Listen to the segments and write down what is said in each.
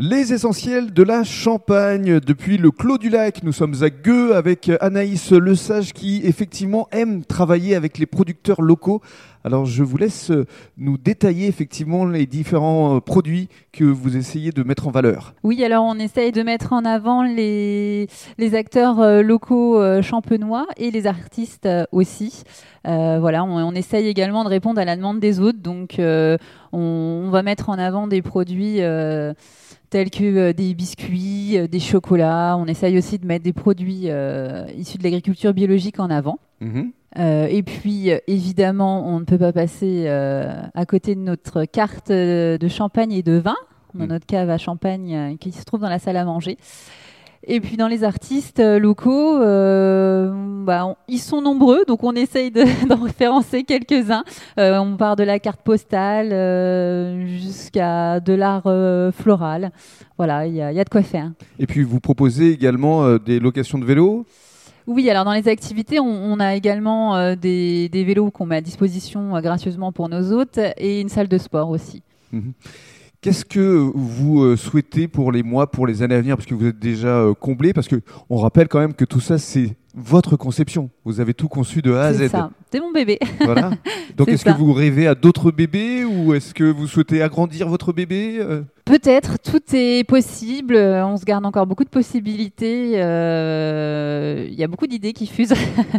Les essentiels de la Champagne. Depuis le Clos du Lac, nous sommes à Gueux avec Anaïs Lesage qui effectivement aime travailler avec les producteurs locaux. Alors je vous laisse nous détailler effectivement les différents euh, produits que vous essayez de mettre en valeur. Oui, alors on essaye de mettre en avant les, les acteurs euh, locaux euh, champenois et les artistes aussi. voilà, on, on, essaye également de répondre à la demande des autres. Donc on, on, va mettre en avant des produits tels que euh, des biscuits, euh, des chocolats. On essaye aussi de mettre des produits euh, issus de l'agriculture biologique en avant. Mhm. et puis, évidemment, on ne peut pas passer à côté de notre carte de champagne et de vin. On a mhm. notre cave à champagne qui se trouve dans la salle à manger. Et puis dans les artistes euh, locaux, euh, bah, ils sont nombreux, donc on essaye d'en référencer quelques-uns. Euh, on part de la carte postale jusqu'à de l'art floral. Voilà, il y, a de quoi faire. Et puis vous proposez également des locations de vélos? Oui, alors dans les activités, on, a également des, vélos qu'on met à disposition gracieusement pour nos hôtes et une salle de sport aussi. Mhm. Qu'est-ce que vous euh, souhaitez pour les mois, pour les années à venir? Parce que vous êtes déjà euh, comblé, parce qu'on rappelle quand même que tout ça, c'est votre conception. Vous avez tout conçu de A à Z. C'est ça, c'est mon bébé. Voilà. Donc est-ce que vous rêvez à d'autres bébés ou est-ce que vous souhaitez agrandir votre bébé euh? Peut-être, tout est possible. On se garde encore beaucoup de possibilités. Euh, il y a beaucoup d'idées qui fusent.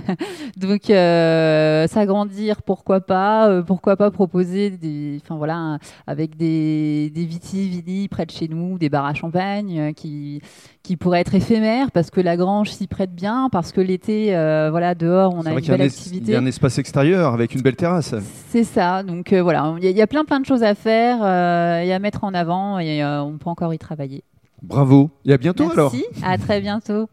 Donc, euh, s'agrandir, pourquoi pas euh, Pourquoi pas proposer des, enfin voilà, avec des, des près de chez nous, des bars à champagne qui qui pourraient être éphémères parce que la grange s'y prête bien, parce que l'été, voilà, dehors, on a une belle activité. Il y a un espace extérieur avec une belle terrasse. C'est ça. Donc voilà, il y, a plein plein de choses à faire et à mettre en avant et euh, on peut encore y travailler. Bravo et à bientôt Merci, alors. À très bientôt.